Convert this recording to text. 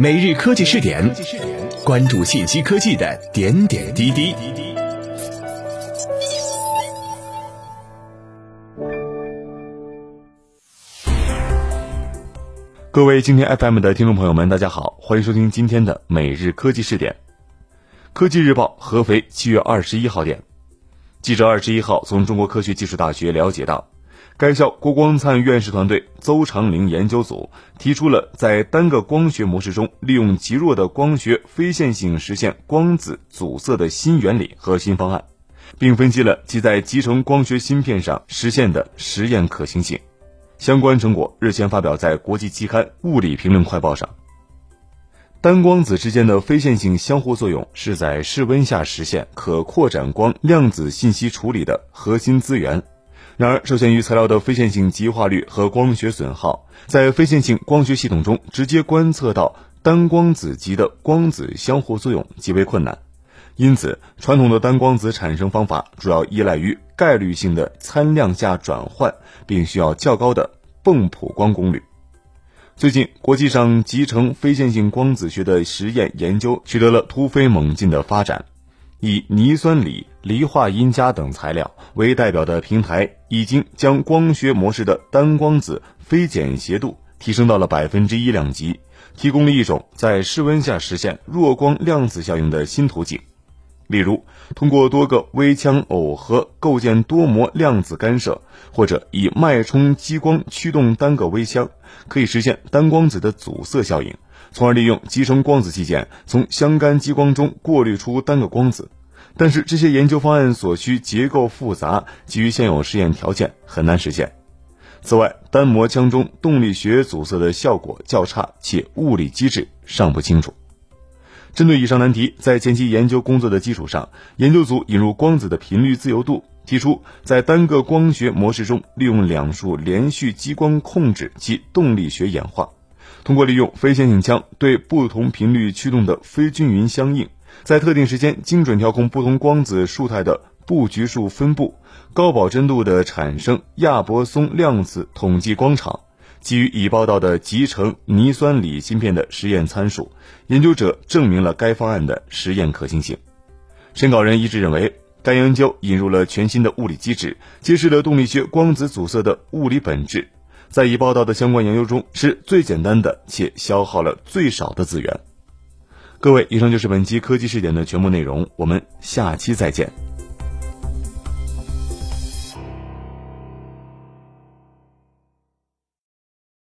每日科技试点，关注信息科技的点点滴滴。各位今天 FM 的听众朋友们，大家好，欢迎收听今天的每日科技试点。科技日报合肥七月二十一号电，记者二十一号从中国科学技术大学了解到。该校郭光灿院士团队、邹长龄研究组提出了在单个光学模式中利用极弱的光学非线性实现光子阻塞的新原理和新方案，并分析了其在集成光学芯片上实现的实验可行性。相关成果日前发表在国际期刊《物理评论快报》上。单光子之间的非线性相互作用是在室温下实现可扩展光量子信息处理的核心资源。然而，受限于材料的非线性极化率和光学损耗，在非线性光学系统中直接观测到单光子级的光子相互作用极为困难。因此，传统的单光子产生方法主要依赖于概率性的参量下转换，并需要较高的泵谱光功率。最近，国际上集成非线性光子学的实验研究取得了突飞猛进的发展。以铌酸锂、锂化铟镓等材料为代表的平台，已经将光学模式的单光子非简携度提升到了百分之一量级，提供了一种在室温下实现弱光量子效应的新途径。例如，通过多个微腔耦合构建多模量子干涉，或者以脉冲激光驱动单个微腔，可以实现单光子的阻塞效应。从而利用集成光子器件从相干激光中过滤出单个光子，但是这些研究方案所需结构复杂，基于现有试验条件很难实现。此外，单模腔中动力学阻塞的效果较差，且物理机制尚不清楚。针对以上难题，在前期研究工作的基础上，研究组引入光子的频率自由度，提出在单个光学模式中利用两束连续激光控制其动力学演化。通过利用非线性腔对不同频率驱动的非均匀相应，在特定时间精准调控不同光子数态的布局数分布，高保真度的产生亚伯松量子统计光场。基于已报道的集成铌酸锂芯片的实验参数，研究者证明了该方案的实验可行性。审稿人一致认为，该研究引入了全新的物理机制，揭示了动力学光子阻塞的物理本质。在已报道的相关研究中，是最简单的且消耗了最少的资源。各位，以上就是本期科技视点的全部内容，我们下期再见。